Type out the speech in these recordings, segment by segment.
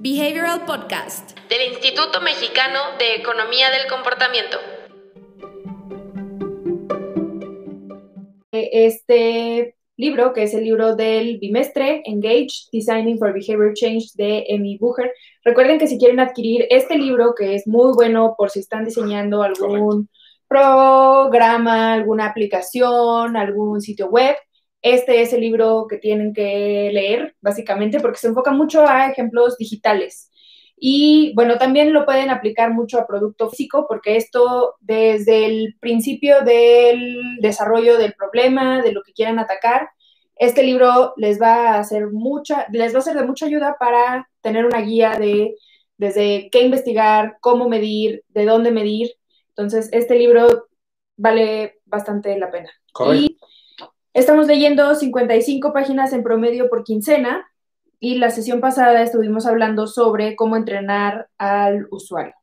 Behavioral Podcast del Instituto Mexicano de Economía del Comportamiento. Este libro, que es el libro del bimestre, Engage, Designing for Behavior Change de Amy Bucher. Recuerden que si quieren adquirir este libro, que es muy bueno por si están diseñando algún programa, alguna aplicación, algún sitio web, este es el libro que tienen que leer, básicamente, porque se enfoca mucho a ejemplos digitales. Y bueno, también lo pueden aplicar mucho a producto físico, porque esto desde el principio del desarrollo del problema, de lo que quieran atacar, este libro les va a hacer mucha, les va a ser de mucha ayuda para tener una guía de desde qué investigar, cómo medir, de dónde medir. Entonces, este libro vale bastante la pena. Y estamos leyendo 55 páginas en promedio por quincena y la sesión pasada estuvimos hablando sobre cómo entrenar al usuario.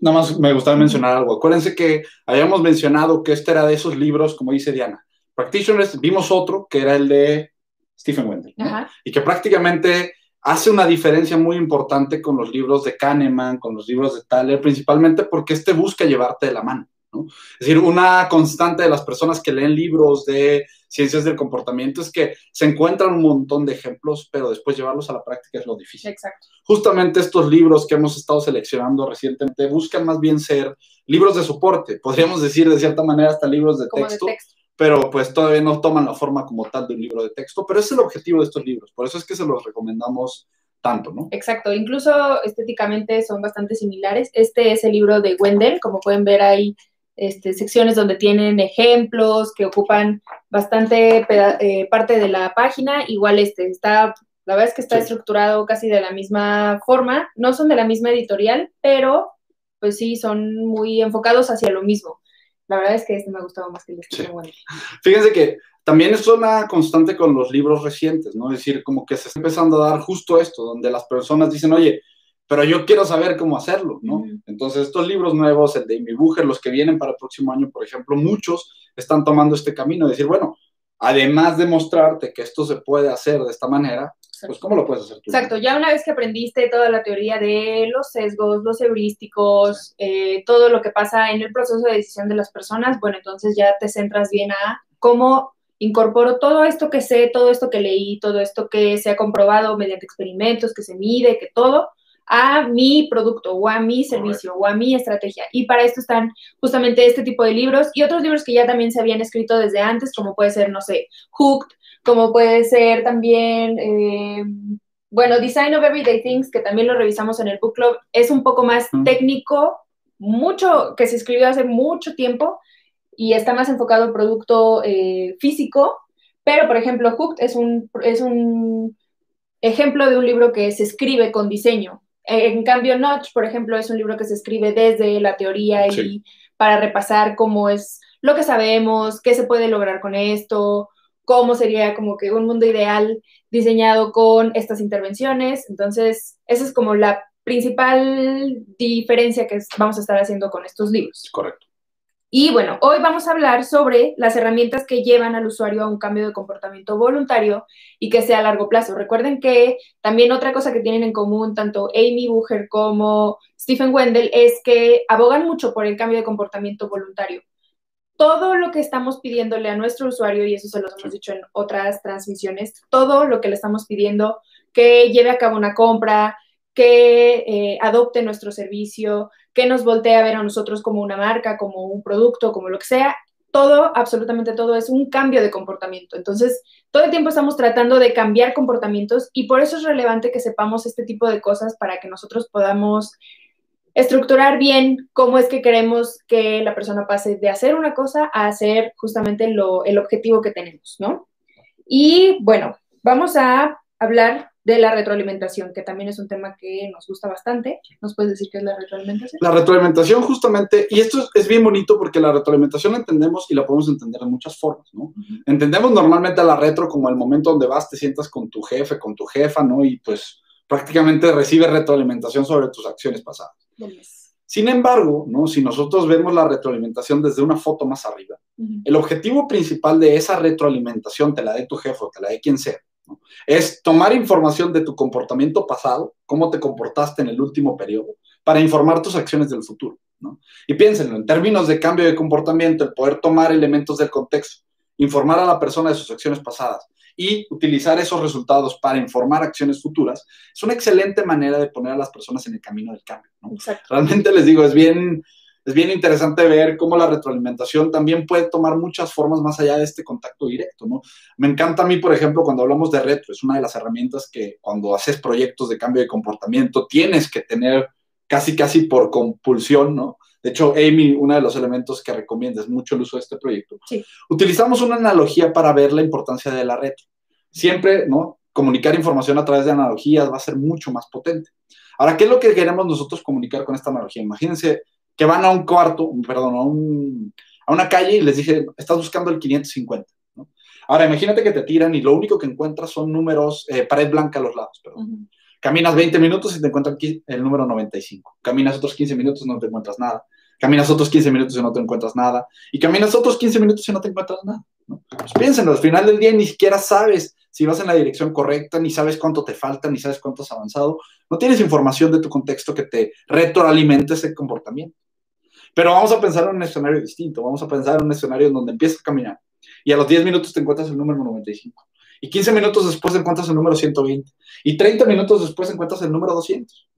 Nada más me gustaría mencionar algo. Acuérdense que habíamos mencionado que este era de esos libros, como dice Diana. Practitioners, vimos otro que era el de Stephen Wendell. Y que prácticamente hace una diferencia muy importante con los libros de Kahneman, con los libros de Thaler, principalmente porque este busca llevarte de la mano. Es decir, una constante de las personas que leen libros de ciencias del comportamiento es que se encuentran un montón de ejemplos, pero después llevarlos a la práctica es lo difícil. Exacto. Justamente estos libros que hemos estado seleccionando recientemente buscan más bien ser libros de soporte, podríamos decir de cierta manera hasta libros de texto, de texto, pero pues todavía no toman la forma como tal de un libro de texto, pero es el objetivo de estos libros, por eso es que se los recomendamos tanto, ¿no? Exacto, incluso estéticamente son bastante similares. Este es el libro de Wendell, como pueden ver ahí este, secciones donde tienen ejemplos que ocupan bastante eh, parte de la página. Igual este está, la verdad es que está estructurado casi de la misma forma. No son de la misma editorial, pero pues sí, son muy enfocados hacia lo mismo. La verdad es que este me ha gustado más que el de este. Fíjense que también es una constante con los libros recientes, ¿no? Es decir, como que se está empezando a dar justo esto, donde las personas dicen, oye, pero yo quiero saber cómo hacerlo, ¿no? Entonces, estos libros nuevos, el de Amy Bucher, los que vienen para el próximo año, por ejemplo, muchos están tomando este camino de decir, bueno, además de mostrarte que esto se puede hacer de esta manera, pues ¿cómo lo puedes hacer tú? Exacto, ya una vez que aprendiste toda la teoría de los sesgos, los heurísticos, eh, todo lo que pasa en el proceso de decisión de las personas, bueno, entonces ya te centras bien a cómo incorporo todo esto que sé, todo esto que leí, todo esto que se ha comprobado mediante experimentos, que se mide, que todo, a mi producto o a mi servicio o a mi estrategia. Y para esto están justamente este tipo de libros y otros libros que ya también se habían escrito desde antes, como puede ser, no sé, Hooked, como puede ser también, eh, bueno, Design of Everyday Things, que también lo revisamos en el Book Club, es un poco más técnico, mucho, que se escribió hace mucho tiempo y está más enfocado en producto eh, físico, pero por ejemplo, Hooked es un, es un ejemplo de un libro que se escribe con diseño. En cambio, Notch, por ejemplo, es un libro que se escribe desde la teoría y para repasar cómo es lo que sabemos, qué se puede lograr con esto, cómo sería como que un mundo ideal diseñado con estas intervenciones. Entonces, esa es como la principal diferencia que vamos a estar haciendo con estos libros. Correcto. Y bueno, hoy vamos a hablar sobre las herramientas que llevan al usuario a un cambio de comportamiento voluntario y que sea a largo plazo. Recuerden que también otra cosa que tienen en común tanto Amy Bucher como Stephen Wendell es que abogan mucho por el cambio de comportamiento voluntario. Todo lo que estamos pidiéndole a nuestro usuario, y eso se los hemos dicho en otras transmisiones, todo lo que le estamos pidiendo que lleve a cabo una compra, que eh, adopte nuestro servicio, que nos voltee a ver a nosotros como una marca, como un producto, como lo que sea. Todo, absolutamente todo, es un cambio de comportamiento. Entonces, todo el tiempo estamos tratando de cambiar comportamientos y por eso es relevante que sepamos este tipo de cosas para que nosotros podamos estructurar bien cómo es que queremos que la persona pase de hacer una cosa a hacer justamente lo, el objetivo que tenemos, ¿no? Y bueno, vamos a hablar de la retroalimentación, que también es un tema que nos gusta bastante. ¿Nos puedes decir qué es la retroalimentación? La retroalimentación justamente, y esto es, bien bonito porque la retroalimentación la entendemos y la podemos entender de muchas formas, ¿no? Entendemos normalmente a la retro como el momento donde vas, te sientas con tu jefe, con tu jefa, ¿no? Y pues prácticamente recibes retroalimentación sobre tus acciones pasadas. Sin embargo, ¿no? si nosotros vemos la retroalimentación desde una foto más arriba, el objetivo principal de esa retroalimentación, te la dé tu jefe o te la dé quien sea, Es tomar información de tu comportamiento pasado, cómo te comportaste en el último periodo, para informar tus acciones del futuro. Y piénsenlo, en términos de cambio de comportamiento, el poder tomar elementos del contexto, informar a la persona de sus acciones pasadas y utilizar esos resultados para informar acciones futuras, es una excelente manera de poner a las personas en el camino del cambio. Realmente les digo, es bien, es bien interesante ver cómo la retroalimentación también puede tomar muchas formas más allá de este contacto directo, ¿no? Me encanta a mí, por ejemplo, cuando hablamos de retro, es una de las herramientas que cuando haces proyectos de cambio de comportamiento tienes que tener casi, casi por compulsión, ¿no? De hecho, Amy, uno de los elementos que recomienda es mucho el uso de este proyecto. Sí. Utilizamos una analogía para ver la importancia de la retro. Siempre, ¿no? Comunicar información a través de analogías va a ser mucho más potente. Ahora, ¿qué es lo que queremos nosotros comunicar con esta analogía? Imagínense que van a un cuarto, perdón, a, un, a una calle y les dije, estás buscando el 550. ¿no? Ahora, imagínate que te tiran y lo único que encuentras son números, eh, pared blanca a los lados, perdón. Caminas 20 minutos y te encuentras el número 95. Caminas otros 15 minutos y no te encuentras nada. Caminas otros 15 minutos y no te encuentras nada. Y caminas otros 15 minutos y no te encuentras nada. ¿no? Pues piénsenlo, al final del día ni siquiera sabes si vas en la dirección correcta, ni sabes cuánto te falta, ni sabes cuánto has avanzado. No tienes información de tu contexto que te retroalimente ese comportamiento. Pero vamos a pensar en un escenario distinto, vamos a pensar en un escenario en donde empiezas a caminar y a los 10 minutos te encuentras el número 95. Y 15 minutos después encuentras el número 120. Y 30 minutos después encuentras el número 200.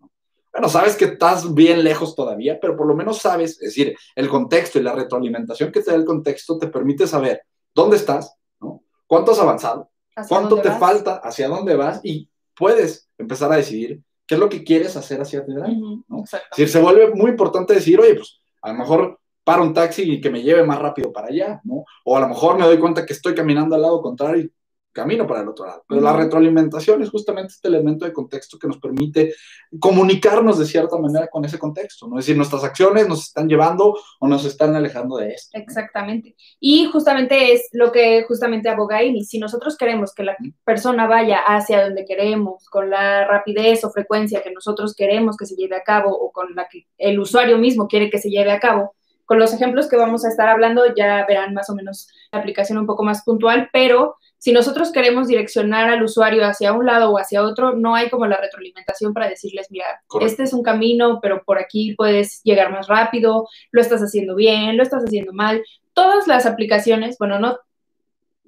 Bueno, sabes que estás bien lejos todavía, pero por lo menos sabes, es decir, el contexto y la retroalimentación que te da el contexto te permite saber dónde estás, ¿no? cuánto has avanzado, cuánto te falta, hacia dónde vas y puedes empezar a decidir qué es lo que quieres hacer hacia adelante. ¿no? Es decir, se vuelve muy importante decir, oye, pues a lo mejor para un taxi y que me lleve más rápido para allá, ¿no? O a lo mejor me doy cuenta que estoy caminando al lado contrario camino para el otro lado. Pero la retroalimentación es justamente este elemento de contexto que nos permite comunicarnos de cierta manera con ese contexto, ¿no? Es decir, nuestras acciones nos están llevando o nos están alejando de esto. Exactamente. Y justamente es lo que justamente aboga Amy. Si nosotros queremos que la persona vaya hacia donde queremos, con la rapidez o frecuencia que nosotros queremos que se lleve a cabo o con la que el usuario mismo quiere que se lleve a cabo, con los ejemplos que vamos a estar hablando ya verán más o menos la aplicación un poco más puntual, pero si nosotros queremos direccionar al usuario hacia un lado o hacia otro, no hay como la retroalimentación para decirles, mira, este es un camino, pero por aquí puedes llegar más rápido, lo estás haciendo bien, lo estás haciendo mal. Todas las aplicaciones, bueno, no,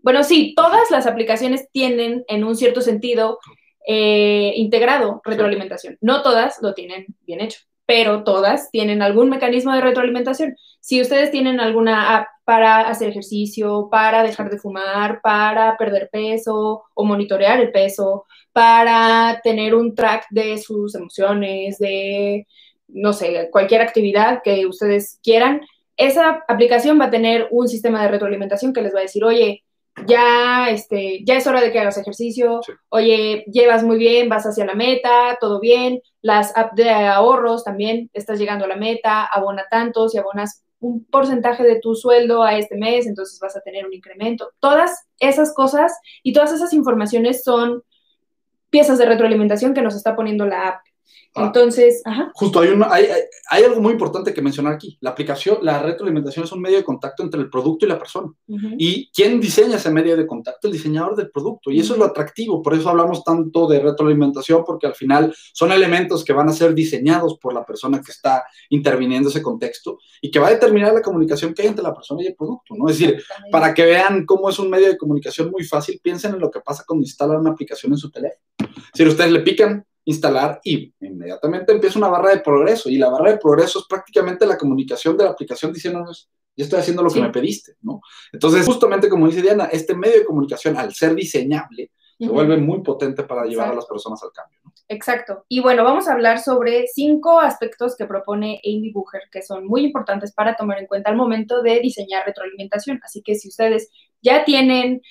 bueno, sí, todas las aplicaciones tienen en un cierto sentido eh, integrado retroalimentación. No todas lo tienen bien hecho pero todas tienen algún mecanismo de retroalimentación. Si ustedes tienen alguna app para hacer ejercicio, para dejar de fumar, para perder peso o monitorear el peso, para tener un track de sus emociones, de, no sé, cualquier actividad que ustedes quieran, esa aplicación va a tener un sistema de retroalimentación que les va a decir, oye, ya, este, ya es hora de que hagas ejercicio, oye, llevas muy bien, vas hacia la meta, todo bien, las apps de ahorros también, estás llegando a la meta, abona tantos y abonas un porcentaje de tu sueldo a este mes, entonces vas a tener un incremento. Todas esas cosas y todas esas informaciones son piezas de retroalimentación que nos está poniendo la app. Ah. Entonces, justo hay, hay, hay, algo muy importante que mencionar aquí. La aplicación, la retroalimentación es un medio de contacto entre el producto y la persona. ¿Y quién diseña ese medio de contacto? El diseñador del producto. Y eso es lo atractivo. Por eso hablamos tanto de retroalimentación, porque al final son elementos que van a ser diseñados por la persona que está interviniendo ese contexto y que va a determinar la comunicación que hay entre la persona y el producto. ¿no? Es decir, para que vean cómo es un medio de comunicación muy fácil, piensen en lo que pasa cuando instalan una aplicación en su teléfono. Si ustedes le pican instalar y inmediatamente empieza una barra de progreso y la barra de progreso es prácticamente la comunicación de la aplicación diciéndonos, yo estoy haciendo lo que me pediste, ¿no? Entonces, justamente como dice Diana, este medio de comunicación, al ser diseñable, se vuelve muy potente para llevar a las personas al cambio. ¿no? Exacto. Y bueno, vamos a hablar sobre cinco aspectos que propone Amy Bucher, que son muy importantes para tomar en cuenta al momento de diseñar retroalimentación. Así que si ustedes ya tienen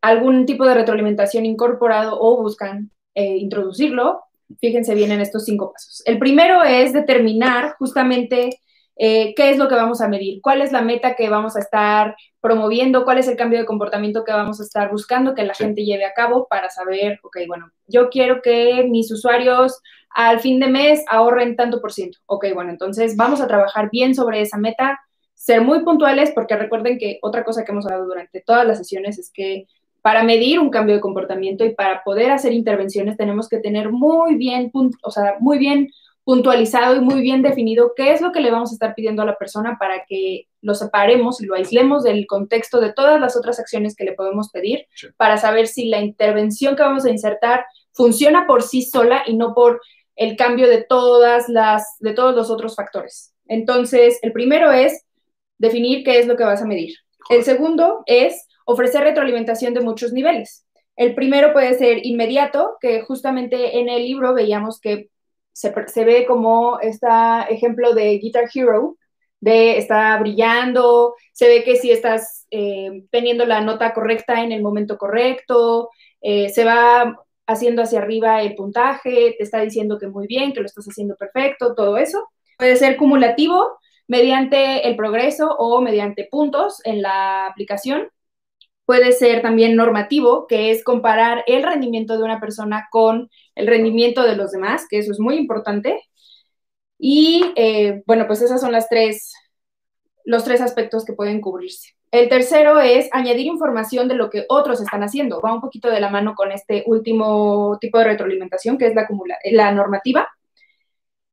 algún tipo de retroalimentación incorporado o buscan eh, introducirlo, fíjense bien en estos cinco pasos. El primero es determinar justamente eh, qué es lo que vamos a medir, cuál es la meta que vamos a estar promoviendo, cuál es el cambio de comportamiento que vamos a estar buscando que la gente lleve a cabo para saber, ok, bueno, yo quiero que mis usuarios al fin de mes ahorren tanto por ciento. Ok, bueno, entonces vamos a trabajar bien sobre esa meta, ser muy puntuales, porque recuerden que otra cosa que hemos hablado durante todas las sesiones es que para medir un cambio de comportamiento y para poder hacer intervenciones tenemos que tener muy bien, o sea, muy bien puntualizado y muy bien definido qué es lo que le vamos a estar pidiendo a la persona para que lo separemos y lo aislemos del contexto de todas las otras acciones que le podemos pedir para saber si la intervención que vamos a insertar funciona por sí sola y no por el cambio de todas las de todos los otros factores. Entonces, el primero es definir qué es lo que vas a medir. El segundo es ofrecer retroalimentación de muchos niveles. El primero puede ser inmediato, que justamente en el libro veíamos que se, ve como este ejemplo de Guitar Hero, de está brillando, se ve que si estás eh, teniendo la nota correcta en el momento correcto, eh, se va haciendo hacia arriba el puntaje, te está diciendo que muy bien, que lo estás haciendo perfecto, todo eso. Puede ser cumulativo mediante el progreso o mediante puntos en la aplicación. Puede ser también normativo, que es comparar el rendimiento de una persona con el rendimiento de los demás, que eso es muy importante. Y eh, bueno, pues esas son las tres, los tres aspectos que pueden cubrirse. El tercero es añadir información de lo que otros están haciendo. Va un poquito de la mano con este último tipo de retroalimentación, que es la, normativa.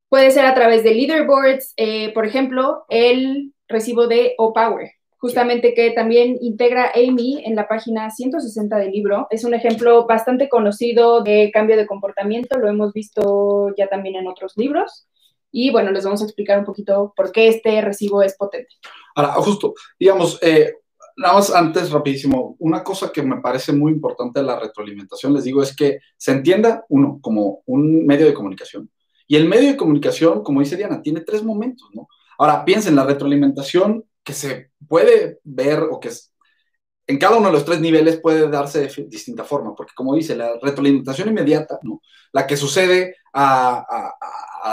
Puede ser a través de leaderboards, eh, por ejemplo, el recibo de O-Power justamente que también integra Amy en la página 160 del libro. Es un ejemplo bastante conocido de cambio de comportamiento, lo hemos visto ya también en otros libros. Y bueno, les vamos a explicar un poquito por qué este recibo es potente. Ahora, justo, digamos, eh, nada más antes, rapidísimo, una cosa que me parece muy importante de la retroalimentación, les digo, es que se entienda, uno, como un medio de comunicación. Y el medio de comunicación, como dice Diana, tiene tres momentos, ¿no? Ahora, piensen, la retroalimentación que se puede ver o que en cada uno de los tres niveles puede darse de distinta forma, porque como dice, la retroalimentación inmediata, ¿no? la que sucede a,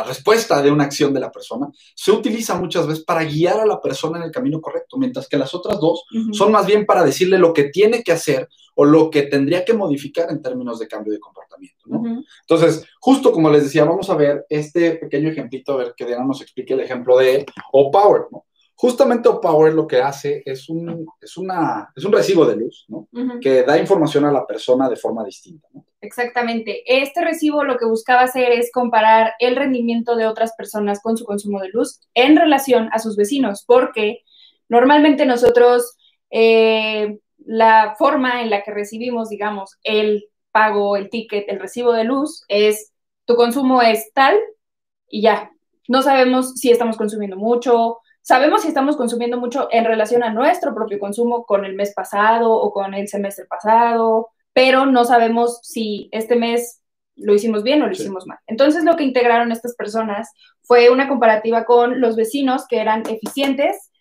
respuesta de una acción de la persona, se utiliza muchas veces para guiar a la persona en el camino correcto, mientras que las otras dos son más bien para decirle lo que tiene que hacer o lo que tendría que modificar en términos de cambio de comportamiento. ¿no? Entonces, justo como les decía, vamos a ver este pequeño ejemplito, a ver que Diana nos explique el ejemplo de O-Power. ¿no? Justamente Power lo que hace es un, es una, es un recibo de luz, ¿no? Que da información a la persona de forma distinta, ¿no? Exactamente. Este recibo lo que buscaba hacer es comparar el rendimiento de otras personas con su consumo de luz en relación a sus vecinos, porque normalmente nosotros eh, la forma en la que recibimos, digamos, el pago, el ticket, el recibo de luz es tu consumo es tal y ya. No sabemos si estamos consumiendo mucho, Sabemos si estamos consumiendo mucho en relación a nuestro propio consumo con el mes pasado o con el semestre pasado, pero no sabemos si este mes lo hicimos bien o lo hicimos mal. Entonces lo que integraron estas personas fue una comparativa con los vecinos que eran eficientes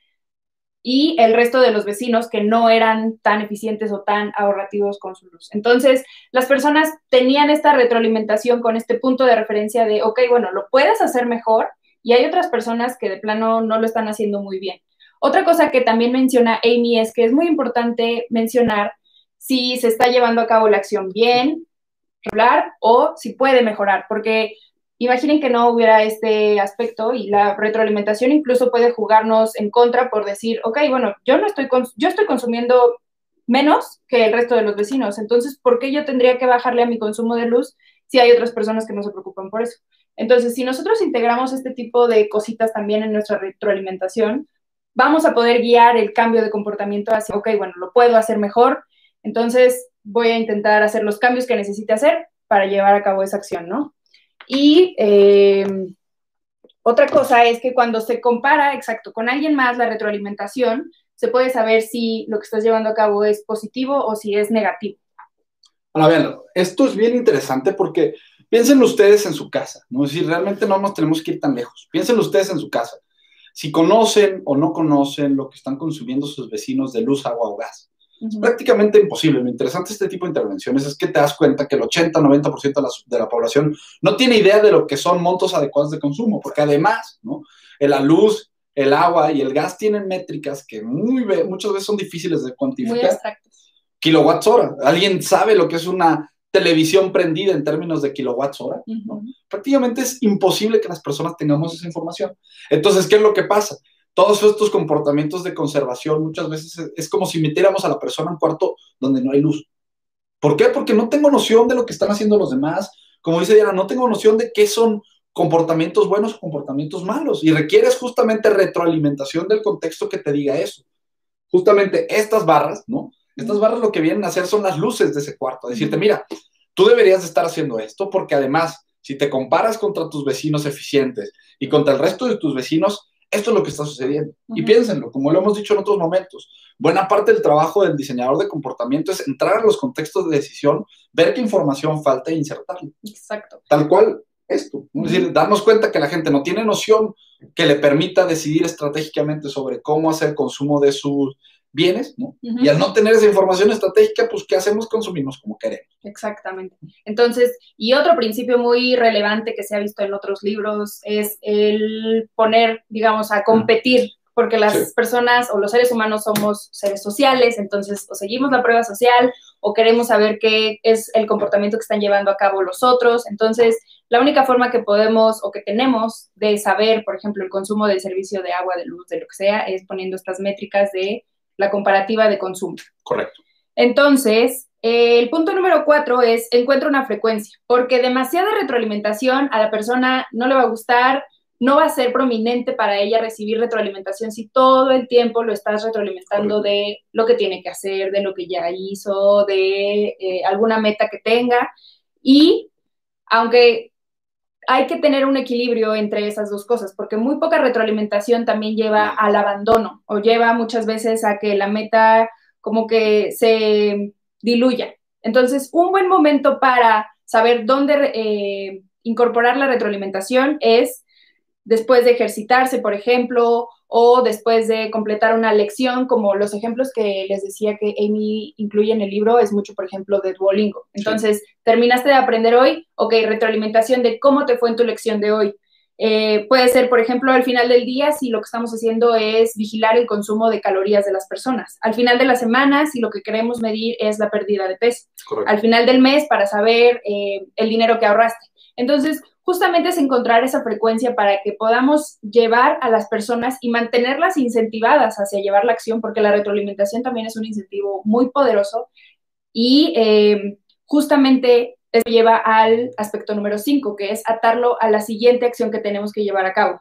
y el resto de los vecinos que no eran tan eficientes o tan ahorrativos con su luz. Entonces, las personas tenían esta retroalimentación con este punto de referencia de, ok, bueno, lo puedes hacer mejor, y hay otras personas que de plano no lo están haciendo muy bien. Otra cosa que también menciona Amy es que es muy importante mencionar si se está llevando a cabo la acción bien, regular o si puede mejorar, porque imaginen que no hubiera este aspecto y la retroalimentación incluso puede jugarnos en contra por decir, ok, bueno, yo no estoy, yo estoy consumiendo menos que el resto de los vecinos, entonces, ¿por qué yo tendría que bajarle a mi consumo de luz si hay otras personas que no se preocupan por eso? Entonces, si nosotros integramos este tipo de cositas también en nuestra retroalimentación, vamos a poder guiar el cambio de comportamiento hacia, ok, bueno, lo puedo hacer mejor, entonces voy a intentar hacer los cambios que necesite hacer para llevar a cabo esa acción, ¿no? Y eh, otra cosa es que cuando se compara, exacto, con alguien más la retroalimentación, se puede saber si lo que estás llevando a cabo es positivo o si es negativo. Ahora, vean, esto es bien interesante porque Piensen ustedes en su casa, ¿no? Es decir, realmente no nos tenemos que ir tan lejos. Piensen ustedes en su casa. Si conocen o no conocen lo que están consumiendo sus vecinos de luz, agua o gas. Es prácticamente imposible. Lo interesante de este tipo de intervenciones es que te das cuenta que el 80-90% de la, de la población no tiene idea de lo que son montos adecuados de consumo, porque además, ¿no? La luz, el agua y el gas tienen métricas que muy, muchas veces son difíciles de cuantificar. Muy. Kilowatts hora. ¿Alguien sabe lo que es una televisión prendida en términos de kilowatts hora. Prácticamente es imposible que las personas tengamos esa información. Entonces, ¿qué es lo que pasa? Todos estos comportamientos de conservación muchas veces es, como si metiéramos a la persona en un cuarto donde no hay luz. ¿Por qué? Porque no tengo noción de lo que están haciendo los demás. Como dice Diana, no tengo noción de qué son comportamientos buenos o comportamientos malos. Y requieres justamente retroalimentación del contexto que te diga eso. Justamente estas barras, ¿no? Estas barras lo que vienen a hacer son las luces de ese cuarto. Decirte, mira, tú deberías estar haciendo esto porque además, si te comparas contra tus vecinos eficientes y contra el resto de tus vecinos, esto es lo que está sucediendo. Y piénsenlo, como lo hemos dicho en otros momentos, buena parte del trabajo del diseñador de comportamiento es entrar a los contextos de decisión, ver qué información falta e insertarla. Exacto. Tal cual esto. Es decir, darnos cuenta que la gente no tiene noción que le permita decidir estratégicamente sobre cómo hacer consumo de sus bienes, ¿no? Y al no tener esa información estratégica, pues, ¿qué hacemos? Consumimos como queremos. Exactamente. Entonces, y otro principio muy relevante que se ha visto en otros libros es el poner, digamos, a competir, porque las personas o los seres humanos somos seres sociales, entonces o seguimos la prueba social o queremos saber qué es el comportamiento que están llevando a cabo los otros. Entonces, la única forma que podemos o que tenemos de saber, por ejemplo, el consumo del servicio de agua, de luz, de lo que sea, es poniendo estas métricas de la comparativa de consumo. Correcto. Entonces, el punto número cuatro es encuentra una frecuencia, porque demasiada retroalimentación a la persona no le va a gustar, no va a ser prominente para ella recibir retroalimentación si todo el tiempo lo estás retroalimentando de lo que tiene que hacer, de lo que ya hizo, de eh, alguna meta que tenga. Y aunque hay que tener un equilibrio entre esas dos cosas, porque muy poca retroalimentación también lleva al abandono o lleva muchas veces a que la meta como que se diluya. Entonces, un buen momento para saber dónde eh, incorporar la retroalimentación es después de ejercitarse, por ejemplo, o después de completar una lección, como los ejemplos que les decía que Amy incluye en el libro, es mucho, por ejemplo, de Duolingo. Entonces, terminaste de aprender hoy, ok, retroalimentación de cómo te fue en tu lección de hoy. Eh, puede ser, por ejemplo, al final del día, si lo que estamos haciendo es vigilar el consumo de calorías de las personas. Al final de la semana, si lo que queremos medir es la pérdida de peso. Al final del mes, para saber eh, el dinero que ahorraste. Entonces, justamente es encontrar esa frecuencia para que podamos llevar a las personas y mantenerlas incentivadas hacia llevar la acción, porque la retroalimentación también es un incentivo muy poderoso y eh, justamente eso lleva al aspecto número 5, que es atarlo a la siguiente acción que tenemos que llevar a cabo.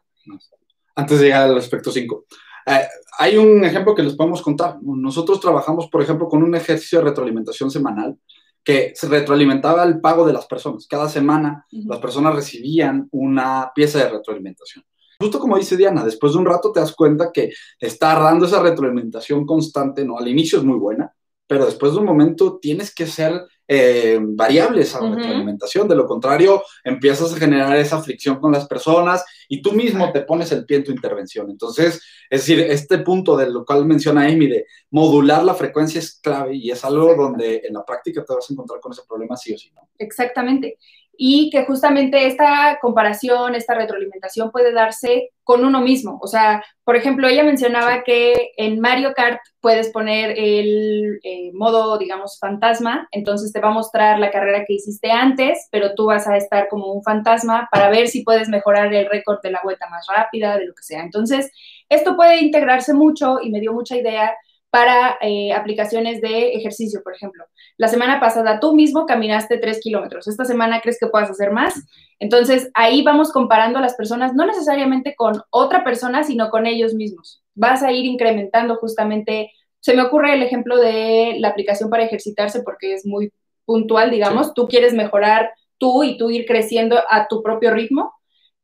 Antes de llegar al aspecto 5, eh, hay un ejemplo que les podemos contar. Nosotros trabajamos, por ejemplo, con un ejercicio de retroalimentación semanal que se retroalimentaba el pago de las personas. Cada semana las personas recibían una pieza de retroalimentación. Justo como dice Diana, después de un rato te das cuenta que está dando esa retroalimentación constante, ¿no? Al inicio es muy buena, pero después de un momento tienes que ser eh, variables a la retroalimentación. De lo contrario, empiezas a generar esa fricción con las personas y tú mismo te pones el pie en tu intervención. Entonces, es decir, este punto del lo cual menciona Amy de modular la frecuencia es clave y es algo donde en la práctica te vas a encontrar con ese problema sí o sí. ¿no? Exactamente y que justamente esta comparación, esta retroalimentación puede darse con uno mismo. O sea, por ejemplo, ella mencionaba que en Mario Kart puedes poner el eh, modo, digamos, fantasma, entonces te va a mostrar la carrera que hiciste antes, pero tú vas a estar como un fantasma para ver si puedes mejorar el récord de la vuelta más rápida, de lo que sea. Entonces, esto puede integrarse mucho y me dio mucha idea para eh, aplicaciones de ejercicio, por ejemplo. La semana pasada tú mismo caminaste tres kilómetros. Esta semana crees que puedas hacer más. Entonces ahí vamos comparando a las personas, no necesariamente con otra persona, sino con ellos mismos. Vas a ir incrementando justamente. Se me ocurre el ejemplo de la aplicación para ejercitarse porque es muy puntual, digamos. Tú quieres mejorar tú y tú ir creciendo a tu propio ritmo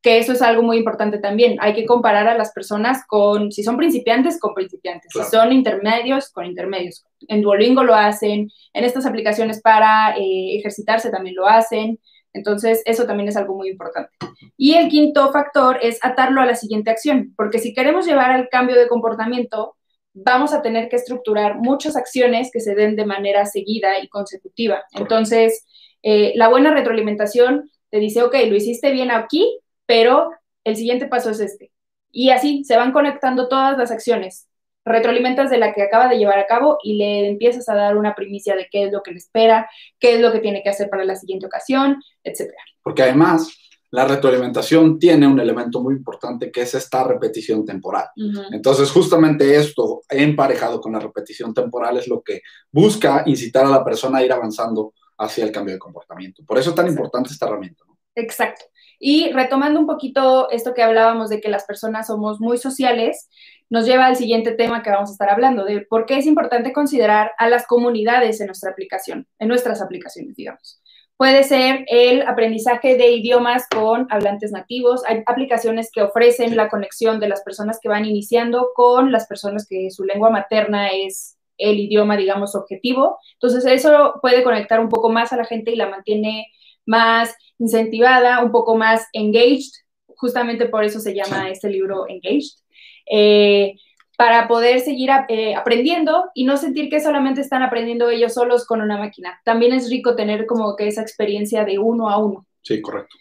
que eso es algo muy importante también. Hay que comparar a las personas con, si son principiantes, con principiantes, si son intermedios, con intermedios. En Duolingo lo hacen, en estas aplicaciones para eh, ejercitarse también lo hacen. Entonces, eso también es algo muy importante. Y el quinto factor es atarlo a la siguiente acción, porque si queremos llevar al cambio de comportamiento, vamos a tener que estructurar muchas acciones que se den de manera seguida y consecutiva. Entonces, eh, la buena retroalimentación te dice, ok, lo hiciste bien aquí, pero el siguiente paso es este. Y así se van conectando todas las acciones. Retroalimentas de la que acaba de llevar a cabo y le empiezas a dar una primicia de qué es lo que le espera, qué es lo que tiene que hacer para la siguiente ocasión, etc. Porque además, la retroalimentación tiene un elemento muy importante que es esta repetición temporal. Entonces, justamente esto, emparejado con la repetición temporal, es lo que busca incitar a la persona a ir avanzando hacia el cambio de comportamiento. Por eso es tan importante esta herramienta. Exacto. Y retomando un poquito esto que hablábamos de que las personas somos muy sociales, nos lleva al siguiente tema que vamos a estar hablando, de por qué es importante considerar a las comunidades en nuestra aplicación, en nuestras aplicaciones, digamos. Puede ser el aprendizaje de idiomas con hablantes nativos. Hay aplicaciones que ofrecen la conexión de las personas que van iniciando con las personas que su lengua materna es el idioma, digamos, objetivo. Entonces, eso puede conectar un poco más a la gente y la mantiene más incentivada, un poco más engaged. Justamente por eso se llama este libro Engaged. Eh, para poder seguir eh, aprendiendo y no sentir que solamente están aprendiendo ellos solos con una máquina. También es rico tener como que esa experiencia de uno a uno. Sí, correcto.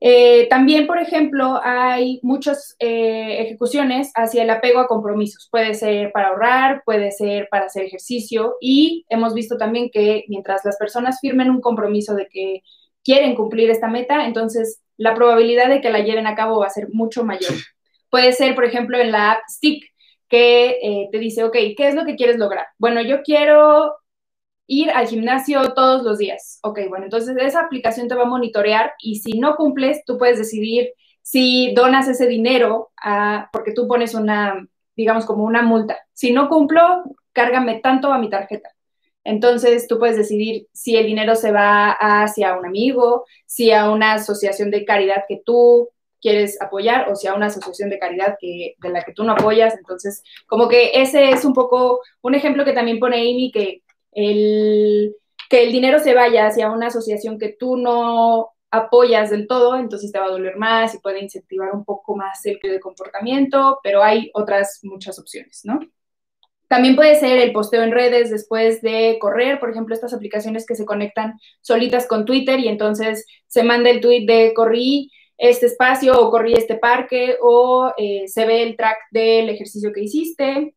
Eh, también, por ejemplo, hay muchas ejecuciones hacia el apego a compromisos. Puede ser para ahorrar, puede ser para hacer ejercicio y hemos visto también que mientras las personas firmen un compromiso de que quieren cumplir esta meta, entonces la probabilidad de que la lleven a cabo va a ser mucho mayor. Puede ser, por ejemplo, en la app Stick, que eh, te dice, ok, ¿qué es lo que quieres lograr? Bueno, yo quiero ir al gimnasio todos los días. Ok, bueno, entonces esa aplicación te va a monitorear y si no cumples, tú puedes decidir si donas ese dinero a, porque tú pones una, digamos, como una multa. Si no cumplo, cárgame tanto a mi tarjeta. Entonces tú puedes decidir si el dinero se va hacia un amigo, si a una asociación de caridad que tú quieres apoyar o si a una asociación de caridad que, de la que tú no apoyas. Entonces, como que ese es un poco un ejemplo que también pone Amy, que el, que el dinero se vaya hacia una asociación que tú no apoyas del todo, entonces te va a doler más y puede incentivar un poco más el comportamiento, pero hay otras muchas opciones, ¿no? También puede ser el posteo en redes después de correr, por ejemplo, estas aplicaciones que se conectan solitas con Twitter y entonces se manda el tweet de corrí este espacio o corrí este parque o eh, se ve el track del ejercicio que hiciste.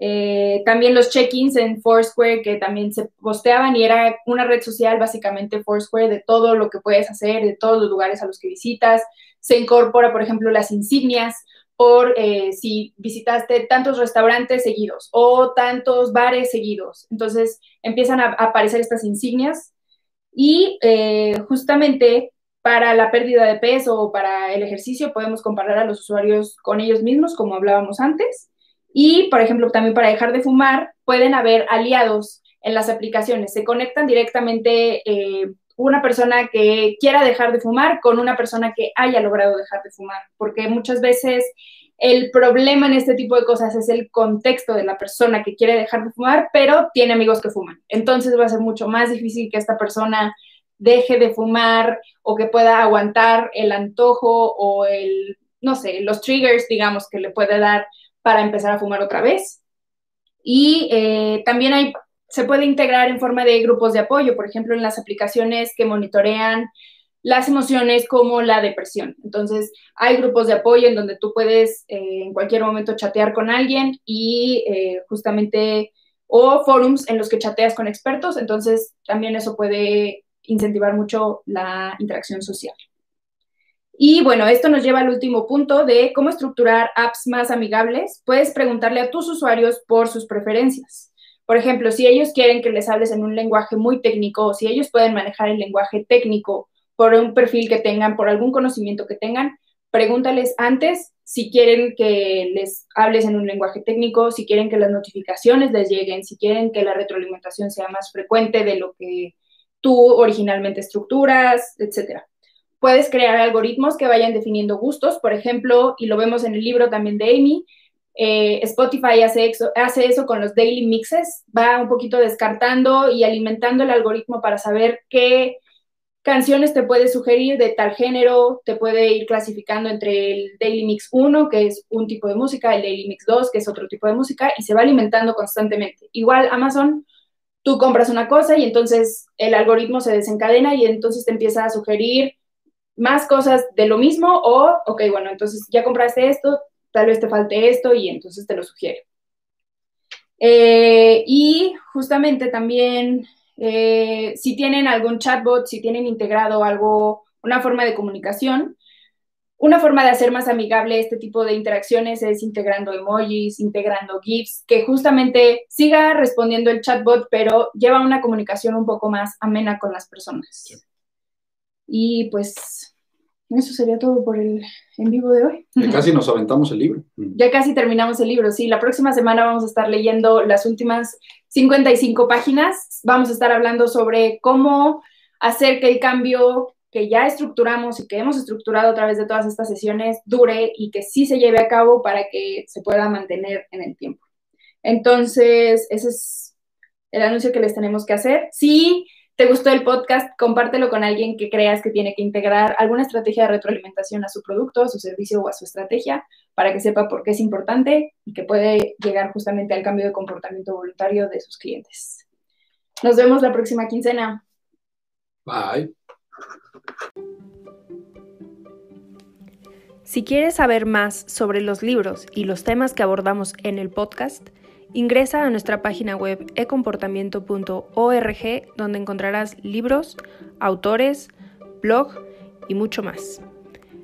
Eh, también los check-ins en Foursquare que también se posteaban y era una red social básicamente Foursquare de todo lo que puedes hacer, de todos los lugares a los que visitas. Se incorpora, por ejemplo, las insignias por eh, si visitaste tantos restaurantes seguidos o tantos bares seguidos. Entonces empiezan a, aparecer estas insignias y justamente para la pérdida de peso o para el ejercicio podemos comparar a los usuarios con ellos mismos, como hablábamos antes. Y, por ejemplo, también para dejar de fumar, pueden haber aliados en las aplicaciones. Se conectan directamente eh, una persona que quiera dejar de fumar con una persona que haya logrado dejar de fumar, porque muchas veces el problema en este tipo de cosas es el contexto de la persona que quiere dejar de fumar, pero tiene amigos que fuman. Entonces va a ser mucho más difícil que esta persona deje de fumar o que pueda aguantar el antojo o el, no sé, los triggers, digamos, que le puede dar para empezar a fumar otra vez. Y eh, también hay, se puede integrar en forma de grupos de apoyo, por ejemplo, en las aplicaciones que monitorean las emociones como la depresión. Entonces, hay grupos de apoyo en donde tú puedes eh, en cualquier momento chatear con alguien y eh, justamente, o forums en los que chateas con expertos, entonces también eso puede incentivar mucho la interacción social. Y bueno, esto nos lleva al último punto de cómo estructurar apps más amigables. Puedes preguntarle a tus usuarios por sus preferencias. Por ejemplo, si ellos quieren que les hables en un lenguaje muy técnico, si ellos pueden manejar el lenguaje técnico por un perfil que tengan, por algún conocimiento que tengan, pregúntales antes si quieren que les hables en un lenguaje técnico, si quieren que las notificaciones les lleguen, si quieren que la retroalimentación sea más frecuente de lo que tú originalmente estructuras, etcétera. Puedes crear algoritmos que vayan definiendo gustos, por ejemplo, y lo vemos en el libro también de Amy, eh, Spotify hace eso, hace eso con los daily mixes, va un poquito descartando y alimentando el algoritmo para saber qué canciones te puede sugerir de tal género, te puede ir clasificando entre el Daily Mix 1, que es un tipo de música, el Daily Mix 2, que es otro tipo de música, y se va alimentando constantemente. Igual Amazon tú compras una cosa y entonces el algoritmo se desencadena y entonces te empieza a sugerir más cosas de lo mismo o, ok, bueno, entonces ya compraste esto, tal vez te falte esto y entonces te lo sugiere. Eh, y justamente también, eh, si tienen algún chatbot, si tienen integrado algo, una forma de comunicación, Una forma de hacer más amigable este tipo de interacciones es integrando emojis, integrando GIFs, que justamente siga respondiendo el chatbot, pero lleva una comunicación un poco más amena con las personas. Y pues eso sería todo por el en vivo de hoy. Ya casi nos aventamos el libro. Ya casi terminamos el libro, sí. La próxima semana vamos a estar leyendo las últimas 55 páginas. Vamos a estar hablando sobre cómo hacer que el cambio que ya estructuramos y que hemos estructurado a través de todas estas sesiones dure y que sí se lleve a cabo para que se pueda mantener en el tiempo. Entonces, ese es el anuncio que les tenemos que hacer. Si te gustó el podcast, compártelo con alguien que creas que tiene que integrar alguna estrategia de retroalimentación a su producto, a su servicio o a su estrategia para que sepa por qué es importante y que puede llegar justamente al cambio de comportamiento voluntario de sus clientes. Nos vemos la próxima quincena. Bye. Si quieres saber más sobre los libros y los temas que abordamos en el podcast, ingresa a nuestra página web ecomportamiento.org donde encontrarás libros, autores, blog y mucho más.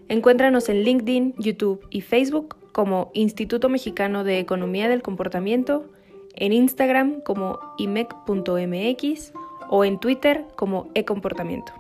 Encuéntranos en LinkedIn, YouTube y Facebook como Instituto Mexicano de Economía del Comportamiento, en Instagram como imec.mx o en Twitter como ecomportamiento.